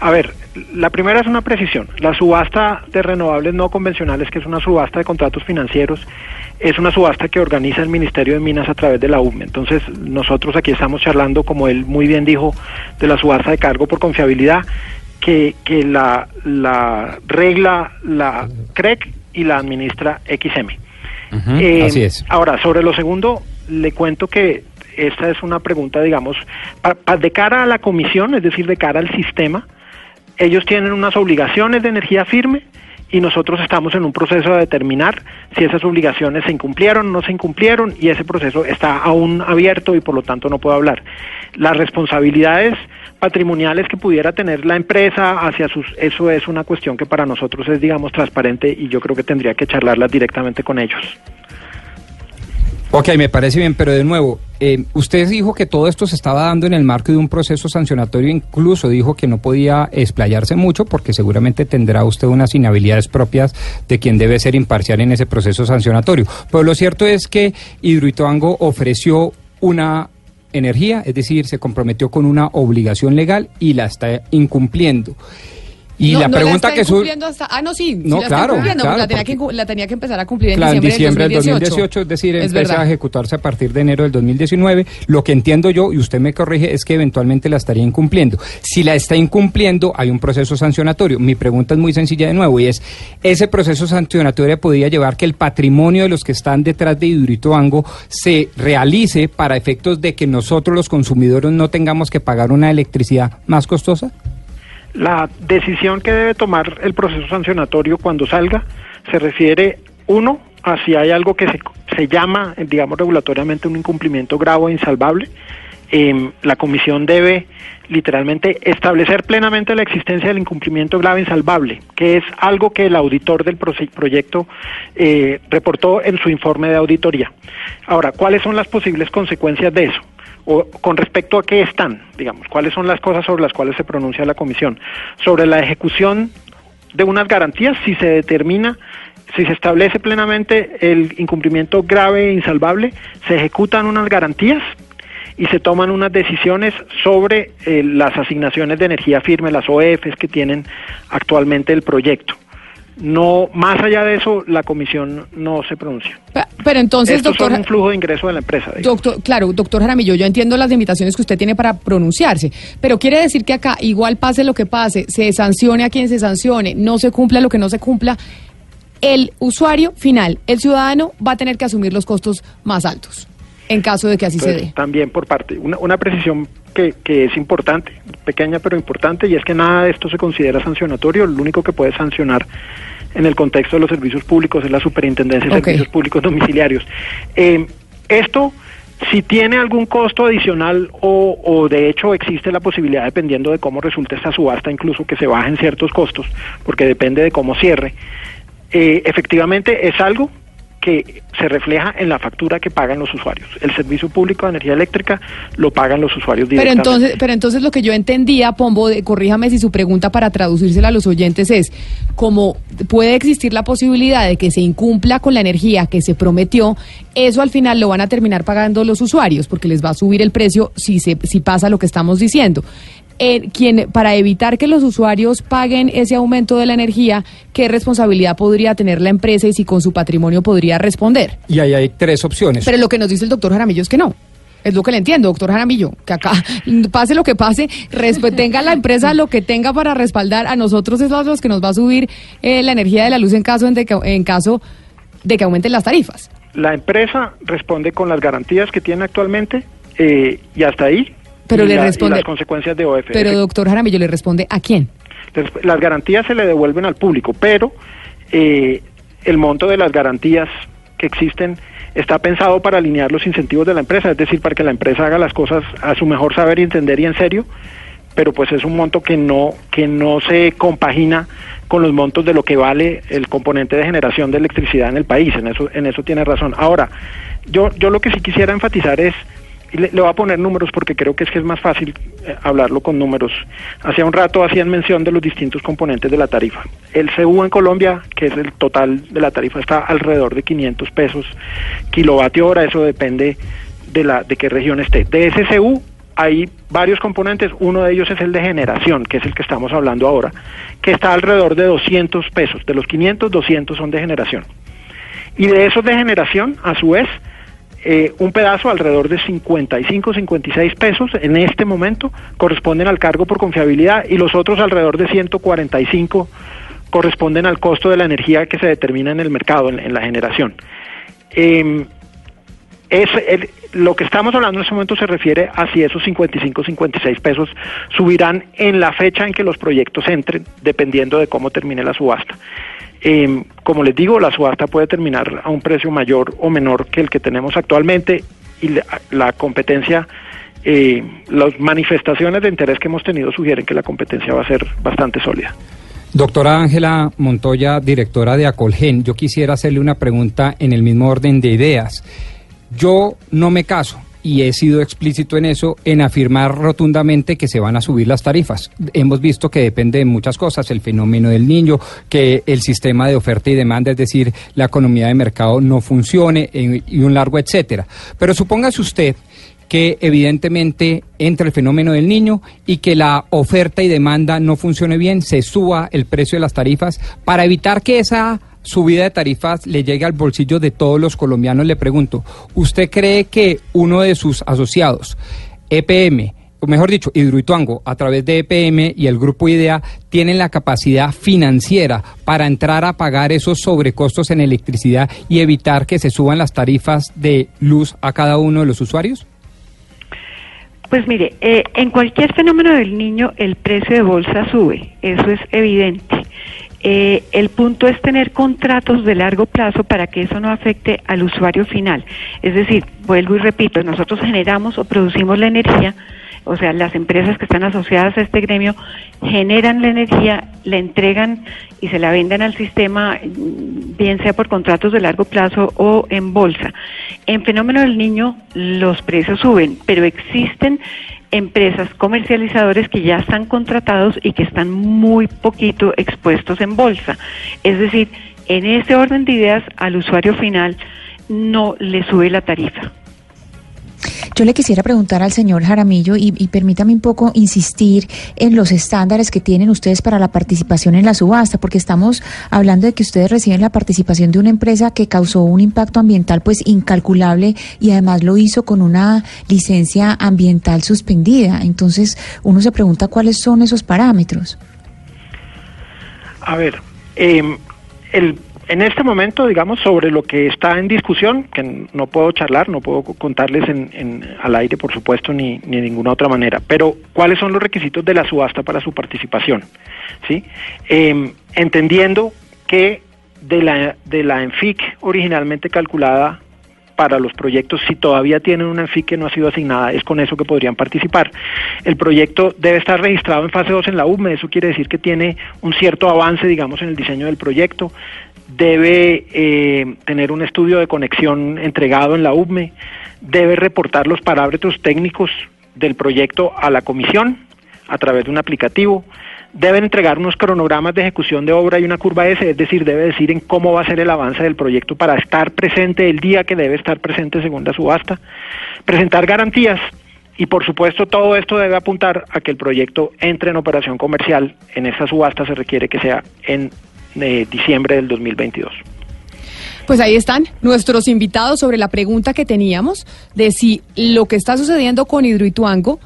A ver, la primera es una precisión. La subasta de renovables no convencionales, que es una subasta de contratos financieros, es una subasta que organiza el Ministerio de Minas a través de la UME. Entonces, nosotros aquí estamos charlando, como él muy bien dijo, de la subasta de cargo por confiabilidad, que, que la, la regla la CREC y la administra XM. Eh, así es. Ahora, sobre lo segundo, le cuento que esta es una pregunta, digamos, de cara a la comisión, es decir, de cara al sistema, ellos tienen unas obligaciones de energía firme y nosotros estamos en un proceso de determinar si esas obligaciones se incumplieron o no se incumplieron y ese proceso está aún abierto y por lo tanto no puedo hablar. Las responsabilidades patrimoniales que pudiera tener la empresa hacia sus eso es una cuestión que para nosotros es digamos transparente y yo creo que tendría que charlarlas directamente con ellos. Ok, me parece bien, pero de nuevo, eh, usted dijo que todo esto se estaba dando en el marco de un proceso sancionatorio, incluso dijo que no podía explayarse mucho porque seguramente tendrá usted unas inhabilidades propias de quien debe ser imparcial en ese proceso sancionatorio. Pero lo cierto es que Hidroituango ofreció una energía, es decir, se comprometió con una obligación legal y la está incumpliendo. Y la pregunta que su... ah, no, sí, no, claro, la, tenía que, la tenía que empezar a cumplir en claro, diciembre, del 2018. es decir, es empieza a ejecutarse a partir de enero del 2019. Lo que entiendo yo, y usted me corrige, es que eventualmente la estaría incumpliendo. Si la está incumpliendo, hay un proceso sancionatorio. Mi pregunta es muy sencilla de nuevo, y es, ¿ese proceso sancionatorio podría llevar que el patrimonio de los que están detrás de Hidroituango se realice para efectos de que nosotros los consumidores no tengamos que pagar una electricidad más costosa? La decisión que debe tomar el proceso sancionatorio cuando salga se refiere, uno, a si hay algo que se, se llama, digamos, regulatoriamente un incumplimiento grave e insalvable. Em, la comisión debe literalmente establecer plenamente la existencia del incumplimiento grave e insalvable, que es algo que el auditor del proyecto eh, reportó en su informe de auditoría. Ahora, ¿cuáles son las posibles consecuencias de eso? O con respecto a qué están, digamos, cuáles son las cosas sobre las cuales se pronuncia la comisión. Sobre la ejecución de unas garantías, si se determina, si se establece plenamente el incumplimiento grave e insalvable, se ejecutan unas garantías y se toman unas decisiones sobre eh, las asignaciones de energía firme, las OEFs que tienen actualmente el proyecto. No, más allá de eso, la comisión no se pronuncia. Pero entonces, doctor, un flujo de ingreso de la empresa. Doctor, claro, doctor Jaramillo, yo entiendo las limitaciones que usted tiene para pronunciarse, pero quiere decir que acá, igual pase lo que pase, se sancione a quien se sancione, no se cumpla lo que no se cumpla, el usuario final, el ciudadano, va a tener que asumir los costos más altos en caso de que así se dé. También por parte, una, una precisión que, que es importante, pequeña pero importante, y es que nada de esto se considera sancionatorio, lo único que puede sancionar en el contexto de los servicios públicos es la Superintendencia de. Servicios Públicos Domiciliarios. Eh, esto, si tiene algún costo adicional o, o de hecho existe la posibilidad, dependiendo de cómo resulte esta subasta, incluso que se bajen ciertos costos, porque depende de cómo cierre, eh, efectivamente es algo que se refleja en la factura que pagan los usuarios. El servicio público de energía eléctrica lo pagan los usuarios Pero directamente. entonces, pero entonces lo que yo entendía, Pombo, de- corríjame si su pregunta para traducírsela a los oyentes es, como puede existir la posibilidad de que se incumpla con la energía que se prometió, eso al final lo van a terminar pagando los usuarios, porque les va a subir el precio si, se, si pasa lo que estamos diciendo. Eh, quien, para evitar que los usuarios paguen ese aumento de la energía, ¿qué responsabilidad podría tener la empresa y si con su patrimonio podría responder? Y ahí hay tres opciones. Pero lo que nos dice el doctor Jaramillo es que no. Es lo que le entiendo, doctor Jaramillo, que acá (laughs) pase lo que pase, tenga la empresa lo que tenga para respaldar a nosotros es a los que nos va a subir eh, la energía de la luz en caso de que, en caso de que aumenten las tarifas. La empresa responde con las garantías que tiene actualmente eh, y hasta ahí. Pero y le la- y responde- las consecuencias de OF. Pero doctor Jaramillo le responde a quién. Las garantías se le devuelven al público, pero eh, el monto de las garantías que existen está pensado para alinear los incentivos de la empresa, es decir, para que la empresa haga las cosas a su mejor saber y entender y en serio, pero pues es un monto que no que no se compagina con los montos de lo que vale el componente de generación de electricidad en el país, en eso en eso tiene razón. Ahora, yo yo lo que sí quisiera enfatizar es le, le voy a poner números porque creo que es que es más fácil eh, hablarlo con números. Hacía un rato hacían mención de los distintos componentes de la tarifa. El CU en Colombia, que es el total de la tarifa, está alrededor de 500 pesos kilovatio hora. Eso depende de la de qué región esté. De ese CU hay varios componentes. Uno de ellos es el de generación, que es el que estamos hablando ahora, que está alrededor de 200 pesos. De los 500, 200 son de generación. Y de esos de generación, a su vez, eh, un pedazo alrededor de 55, 56 pesos en este momento corresponden al cargo por confiabilidad y los otros alrededor de 145 corresponden al costo de la energía que se determina en el mercado, en, la generación. Eh, es lo que estamos hablando en este momento se refiere a si esos 55, 56 pesos subirán en la fecha en que los proyectos entren, dependiendo de cómo termine la subasta. Eh, como les digo, la subasta puede terminar a un precio mayor o menor que el que tenemos actualmente y la, la competencia, eh, las manifestaciones de interés que hemos tenido sugieren que la competencia va a ser bastante sólida. Doctora Ángela Montoya, directora de Acolgen, yo quisiera hacerle una pregunta en el mismo orden de ideas. Yo no me caso y he sido explícito en eso, en afirmar rotundamente que se van a subir las tarifas. Hemos visto que depende de muchas cosas, el fenómeno del niño, que el sistema de oferta y demanda, es decir, la economía de mercado no funcione eh, y un largo etcétera. Pero supóngase usted que evidentemente entre el fenómeno del niño y que la oferta y demanda no funcione bien, se suba el precio de las tarifas para evitar que esa subida de tarifas le llegue al bolsillo de todos los colombianos. Le pregunto, ¿usted cree que uno de sus asociados, EPM, o mejor dicho, Hidroituango, a través de EPM y el grupo IDEA, tienen la capacidad financiera para entrar a pagar esos sobrecostos en electricidad y evitar que se suban las tarifas de luz a cada uno de los usuarios? Pues mire, eh, en cualquier fenómeno del niño el precio de bolsa sube, eso es evidente. Eh, el punto es tener contratos de largo plazo para que eso no afecte al usuario final. Es decir, vuelvo y repito, nosotros generamos o producimos la energía, o sea, las empresas que están asociadas a este gremio generan la energía, la entregan y se la venden al sistema, bien sea por contratos de largo plazo o en bolsa. En fenómeno del niño, los precios suben, pero existen empresas comercializadores que ya están contratados y que están muy poquito expuestos en bolsa. Es decir, en ese orden de ideas, al usuario final no le sube la tarifa. Yo le quisiera preguntar al señor Jaramillo y, permítame un poco insistir en los estándares que tienen ustedes para la participación en la subasta, porque estamos hablando de que ustedes reciben la participación de una empresa que causó un impacto ambiental pues incalculable y además lo hizo con una licencia ambiental suspendida. Entonces uno se pregunta cuáles son esos parámetros. A ver, eh, el en este momento, digamos, sobre lo que está en discusión, que no puedo charlar, no puedo contarles en, al aire, por supuesto, ni, ni, de ninguna otra manera, pero cuáles son los requisitos de la subasta para su participación, ¿sí? Em, entendiendo que de la, de la ENFIC originalmente calculada para los proyectos, si todavía tienen una ENFIC que no ha sido asignada, es con eso que podrían participar. El proyecto debe estar registrado en fase 2 en la UME, eso quiere decir que tiene un cierto avance, digamos, en el diseño del proyecto debe eh, tener un estudio de conexión entregado en la UME, debe reportar los parámetros técnicos del proyecto a la comisión a través de un aplicativo, deben entregar unos cronogramas de ejecución de obra y una curva S, es decir, debe decir en cómo va a ser el avance del proyecto para estar presente el día que debe estar presente según la subasta, presentar garantías y por supuesto todo esto debe apuntar a que el proyecto entre en operación comercial. En esa subasta se requiere que sea en de diciembre del 2022. Pues ahí están nuestros invitados sobre la pregunta que teníamos de si lo que está sucediendo con Hidroituango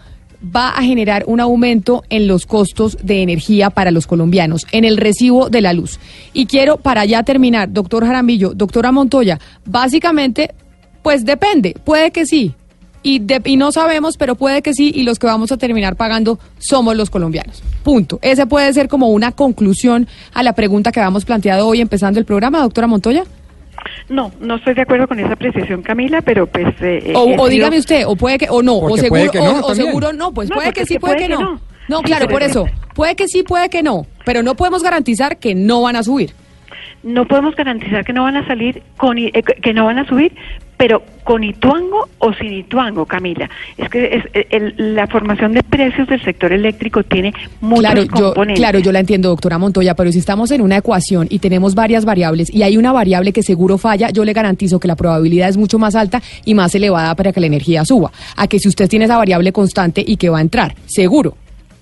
va a generar un aumento en los costos de energía para los colombianos, en el recibo de la luz. Y quiero, para ya terminar, doctor Jaramillo, doctora Montoya, básicamente, pues depende, puede que sí, y, y no sabemos, pero puede que sí, y los que vamos a terminar pagando somos los colombianos. Punto. Ese puede ser como una conclusión a la pregunta que habíamos planteado hoy empezando el programa, doctora Montoya. No, no estoy de acuerdo con esa apreciación, Camila, pero pues... Eh, o, dígame usted, o puede que, o no, o seguro, no, o, seguro no, pues puede que sí, puede, que, no. no. claro, por eso, puede que sí, puede que no, pero no podemos garantizar que no van a subir no podemos garantizar que no van a salir con eh, que no van a subir pero con Ituango o sin Ituango, Camila. Es que es, eh, la formación de precios del sector eléctrico tiene muchos claro, componentes. Yo, claro, yo la entiendo, doctora Montoya, pero si estamos en una ecuación y tenemos varias variables y hay una variable que seguro falla, yo le garantizo que la probabilidad es mucho más alta y más elevada para que la energía suba. A que si usted tiene esa variable constante y que va a entrar, seguro.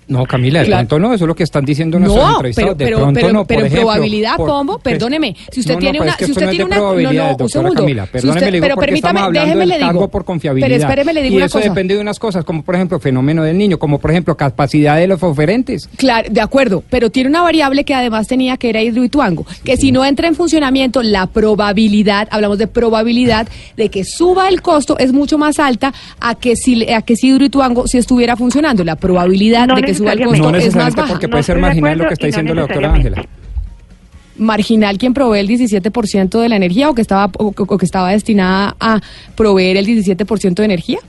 No, Camila, de pronto no, eso es lo que están diciendo nuestros no, entrevistados. Pero, de pronto no, pero probabilidad, ¿cómo? Pues, perdóneme, si usted tiene una, si usted tiene una, no, no, un segundo. Camila, perdóneme, si usted, pero permítame, déjeme le digo. por confiabilidad. Pero espéreme le digo y una eso depende de unas cosas, como por ejemplo fenómeno del niño, como por ejemplo capacidad de los oferentes. Claro, de acuerdo, pero tiene una variable que además tenía que era Hidroituango, que si no entra en funcionamiento, la probabilidad, hablamos de probabilidad de que suba el costo es mucho más alta a que si a que si Hidroituango si estuviera funcionando, la probabilidad de que costo es porque puede ser marginal lo que está diciendo la doctora Ángela. Marginal quien provee el 17% de la energía o que estaba o, que estaba destinada a proveer el 17% de energía.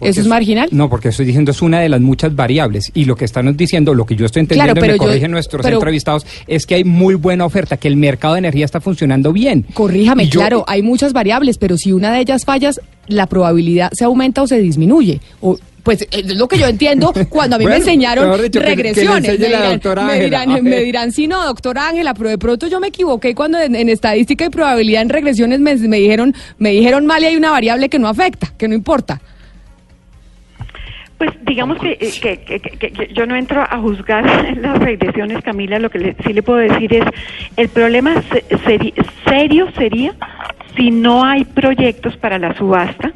¿Eso es marginal? No, porque estoy diciendo es una de las muchas variables y lo que están diciendo, lo que yo estoy entendiendo y me corrigen nuestros entrevistados, es que hay muy buena oferta, que el mercado de energía está funcionando bien. Corríjame, claro, hay muchas variables, pero si una de ellas fallas, la probabilidad se aumenta o se disminuye. O pues es lo que yo entiendo (laughs) cuando a mí me enseñaron regresiones. me, dirán, me, dirán, sí, no, doctora Ángela, pero de pronto yo me equivoqué cuando en, estadística y probabilidad en regresiones me, dijeron, me dijeron mal y hay una variable que no afecta, que no importa. Pues digamos que, que, yo no entro a juzgar (laughs) las regresiones, Camila, lo que sí le puedo decir es, el problema serio sería si no hay proyectos para la subasta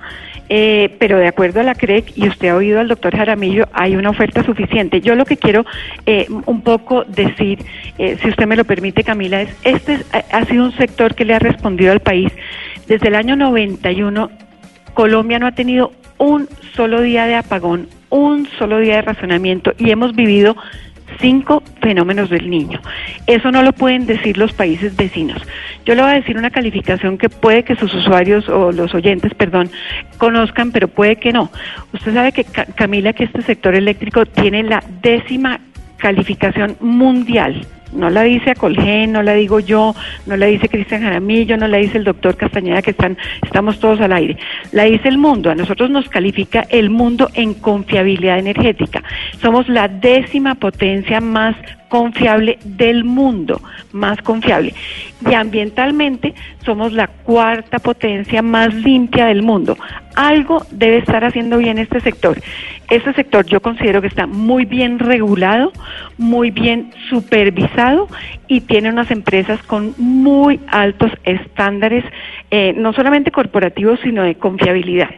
eh, pero de acuerdo a la CREC, y usted ha oído al doctor Jaramillo, hay una oferta suficiente. Yo lo que quiero eh, un poco decir, eh, si usted me lo permite, Camila, es, este ha sido un sector que le ha respondido al país. Desde el año 91, Colombia no ha tenido un solo día de apagón, un solo día de razonamiento, y hemos vivido cinco fenómenos del niño. Eso no lo pueden decir los países vecinos. Yo le voy a decir una calificación que puede que sus usuarios o los oyentes, perdón, conozcan, pero puede que no. Usted sabe que, Camila, que este sector eléctrico tiene la décima calificación mundial no la dice Acolgen, no la digo yo, no la dice Cristian Jaramillo, no la dice el doctor Castañeda, que están, estamos todos al aire. La dice el mundo. A nosotros nos califica el mundo en confiabilidad energética. Somos la décima potencia más confiable del mundo, más confiable. Y ambientalmente somos la cuarta potencia más limpia del mundo. Algo debe estar haciendo bien este sector. Este sector yo considero que está muy bien regulado, muy bien supervisado y tiene unas empresas con muy altos estándares, eh, no solamente corporativos, sino de confiabilidad.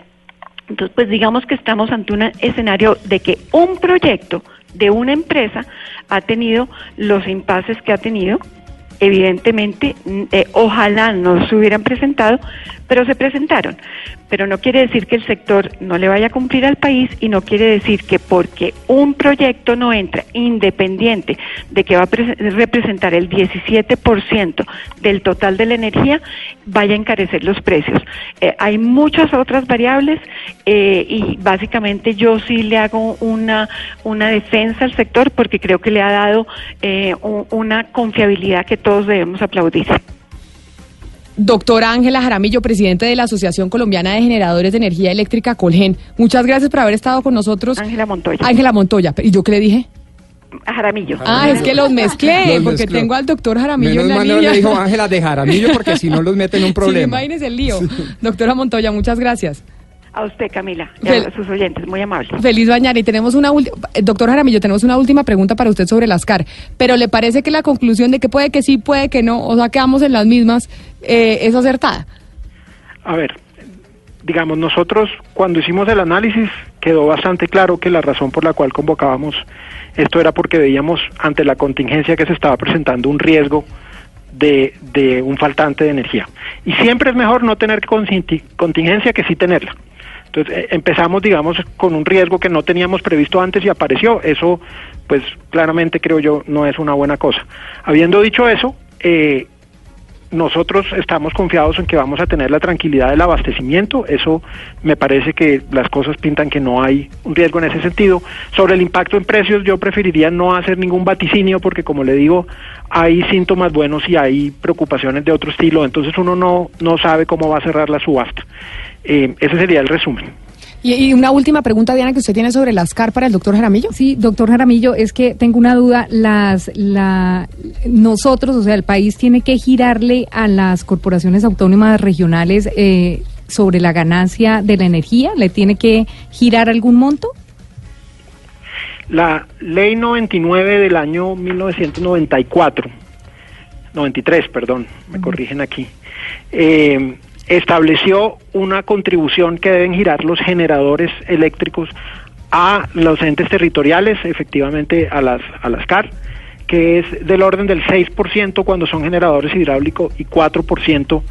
Entonces, pues digamos que estamos ante un escenario de que un proyecto de una empresa ha tenido los impases que ha tenido. Evidentemente, eh, ojalá no se hubieran presentado, pero se presentaron pero no quiere decir que el sector no le vaya a cumplir al país y no quiere decir que porque un proyecto no entra independiente de que va a representar el 17% del total de la energía, vaya a encarecer los precios. Eh, hay muchas otras variables eh, y básicamente yo sí le hago una, una defensa al sector porque creo que le ha dado eh, una confiabilidad que todos debemos aplaudir. Doctora Ángela Jaramillo, presidente de la Asociación Colombiana de Generadores de Energía Eléctrica, Colgen. Muchas gracias por haber estado con nosotros. Ángela Montoya. Ángela Montoya. ¿Y yo qué le dije? Jaramillo. Ah, es que los mezclé, porque tengo al doctor Jaramillo en la línea. le dijo Ángela de Jaramillo, porque si no los meten en un (laughs) problema. Sí, imagínese el lío. Doctora Montoya, muchas gracias. A usted, Camila, y a sus oyentes, muy amables. Feliz mañana. Y tenemos una última, eh, doctor Jaramillo, tenemos una última pregunta para usted sobre las CAR. Pero ¿le parece que la conclusión de que puede que sí, puede que no, o sea, quedamos en las mismas, eh, es acertada? A ver, digamos, nosotros cuando hicimos el análisis quedó bastante claro que la razón por la cual convocábamos esto era porque veíamos ante la contingencia que se estaba presentando un riesgo de, de un faltante de energía. Y siempre es mejor no tener contingencia que sí tenerla. Entonces eh, empezamos, digamos, con un riesgo que no teníamos previsto antes y apareció. Eso, pues claramente creo yo, no es una buena cosa. Habiendo dicho eso, eh, nosotros estamos confiados en que vamos a tener la tranquilidad del abastecimiento. Eso me parece que las cosas pintan que no hay un riesgo en ese sentido. Sobre el impacto en precios, yo preferiría no hacer ningún vaticinio porque, como le digo, hay síntomas buenos y hay preocupaciones de otro estilo. Entonces uno no, no sabe cómo va a cerrar la subasta. Eh, ese sería el resumen. Y, una última pregunta, Diana, que usted tiene sobre las CAR para el doctor Jaramillo. Sí, doctor Jaramillo, es que tengo una duda. Las, la, nosotros, o sea, el país tiene que girarle a las corporaciones autónomas regionales eh, sobre la ganancia de la energía. ¿Le tiene que girar algún monto? La ley 99 del año 1994, 93, perdón, me corrigen aquí, eh, estableció una contribución que deben girar los generadores eléctricos a los entes territoriales, efectivamente a las, a las CAR, que es del orden del 6% cuando son generadores hidráulicos y 4%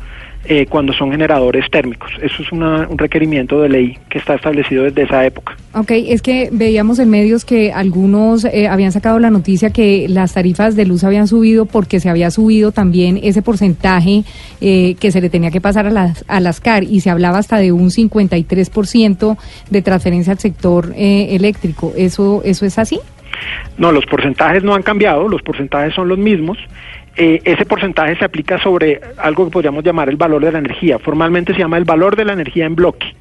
eh, cuando son generadores térmicos. Eso es un requerimiento de ley que está establecido desde esa época. Ok, es que veíamos en medios que algunos eh, habían sacado la noticia que las tarifas de luz habían subido porque se había subido también ese porcentaje eh, que se le tenía que pasar a las, a las CAR y se hablaba hasta de un 53% de transferencia al sector eléctrico. ¿Eso, ¿Eso es así? No, los porcentajes no han cambiado, los porcentajes son los mismos. Eh, ese porcentaje se aplica sobre algo que podríamos llamar el valor de la energía. Formalmente se llama el valor de la energía en bloque.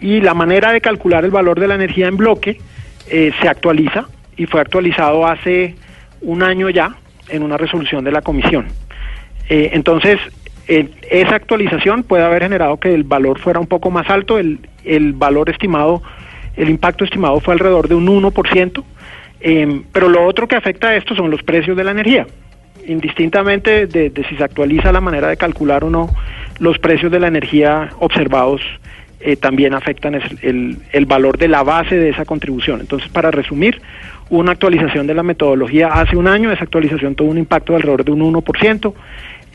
Y la manera de calcular el valor de la energía en bloque eh, se actualiza y fue actualizado hace un año ya en una resolución de la comisión. Eh, entonces, esa actualización puede haber generado que el valor fuera un poco más alto, el, el valor estimado, el impacto estimado fue alrededor de un 1%, pero lo otro que afecta a esto son los precios de la energía indistintamente de, si se actualiza la manera de calcular o no, los precios de la energía observados eh, también afectan el, el, valor de la base de esa contribución. Entonces, para resumir, una actualización de la metodología hace un año, esa actualización tuvo un impacto de alrededor de un 1%.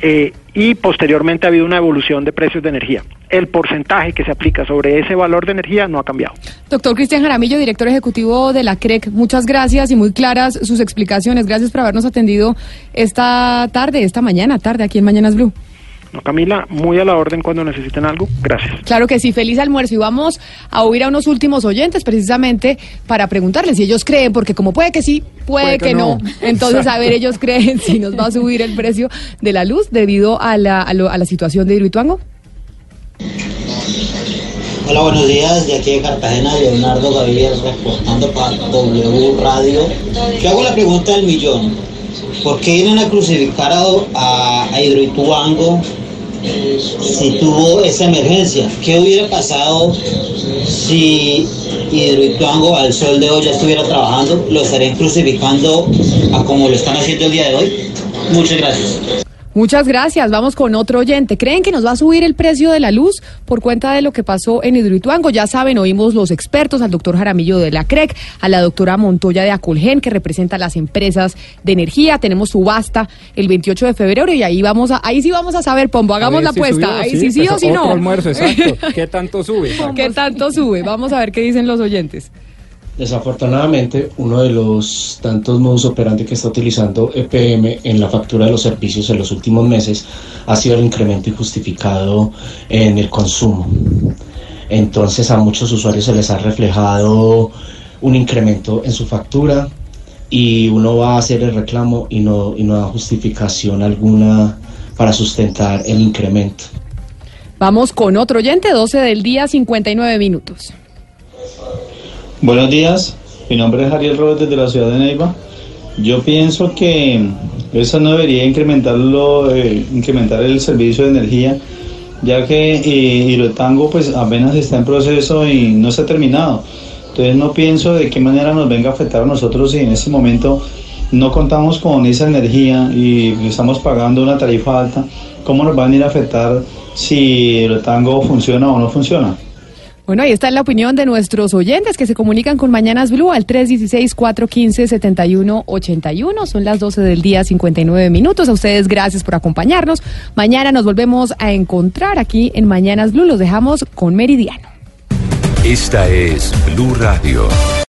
Eh, y posteriormente ha habido una evolución de precios de energía. El porcentaje que se aplica sobre ese valor de energía no ha cambiado. Doctor Cristian Jaramillo, director ejecutivo de la CREC, muchas gracias y muy claras sus explicaciones. Gracias por habernos atendido esta tarde, esta mañana, tarde, aquí en Mañanas Blue. No, Camila, muy a la orden cuando necesiten algo. Gracias. Claro que sí, feliz almuerzo. Y vamos a oír a unos últimos oyentes precisamente para preguntarles si ellos creen, porque como puede que sí, puede, que, no. (laughs) Entonces, a ver, ellos creen si nos va a subir el precio de la luz debido a la, a, lo- a la situación de Hidroituango. Hola, buenos días. De aquí de Cartagena, Leonardo Gaviria reportando para W Radio. Yo hago la pregunta del millón. ¿Por qué vienen a crucificar a, a, a Hidroituango si tuvo esa emergencia? ¿Qué hubiera pasado si Hidroituango al sol de hoy ya estuviera trabajando? ¿Lo estarían crucificando a como lo están haciendo el día de hoy? Muchas gracias. Muchas gracias. Vamos con otro oyente. ¿Creen que nos va a subir el precio de la luz por cuenta de lo que pasó en Hidroituango? Ya saben, oímos los expertos, al doctor Jaramillo de la CREC, a la doctora Montoya de Acolgen, que representa a las empresas de energía. Tenemos subasta el 28 de febrero y ahí vamos a, ahí sí vamos a saber, Pombo, hagamos la si apuesta. ahí sí, sí, pues, o sí no. almuerzo, exacto. (laughs) ¿Qué tanto sube? ¿Qué tanto sube? Vamos a ver qué dicen los oyentes. Desafortunadamente, uno de los tantos modus operandi que está utilizando EPM en la factura de los servicios en los últimos meses ha sido el incremento injustificado en el consumo. Entonces a muchos usuarios se les ha reflejado un incremento en su factura y uno va a hacer el reclamo y no, y no da justificación alguna para sustentar el incremento. Vamos con otro oyente, 12 del día, 59 minutos. Buenos días, mi nombre es Ariel Robles desde la ciudad de Neiva. Yo pienso que eso no debería incrementarlo, eh, incrementar el servicio de energía, ya que eh, Hidrotango pues apenas está en proceso y no se ha terminado. Entonces no pienso de qué manera nos venga a afectar a nosotros si en este momento no contamos con esa energía y estamos pagando una tarifa alta, ¿cómo nos va a venir a afectar si Hidrotango funciona o no funciona? Bueno, ahí está la opinión de nuestros oyentes que se comunican con Mañanas Blue al 316-415-7181. Son las 12 del día, 59 minutos. A ustedes gracias por acompañarnos. Mañana nos volvemos a encontrar aquí en Mañanas Blue. Los dejamos con Meridiano. Esta es Blue Radio.